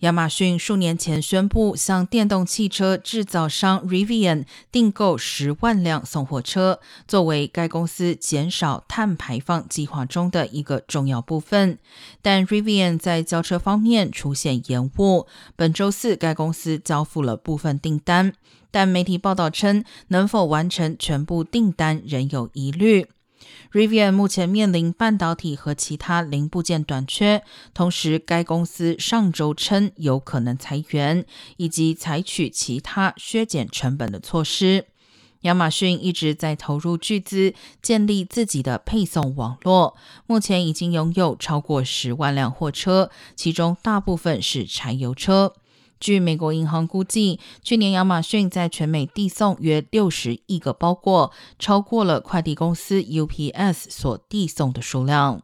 亚马逊数年前宣布向电动汽车制造商 Rivian 订购十万辆送货车，作为该公司减少碳排放计划中的一个重要部分。但 Rivian 在交车方面出现延误，本周四该公司交付了部分订单，但媒体报道称能否完成全部订单仍有疑虑。Rivian 目前面临半导体和其他零部件短缺，同时该公司上周称有可能裁员以及采取其他削减成本的措施。亚马逊一直在投入巨资建立自己的配送网络，目前已经拥有超过十万辆货车，其中大部分是柴油车。据美国银行估计，去年亚马逊在全美递送约六十亿个包裹，超过了快递公司 UPS 所递送的数量。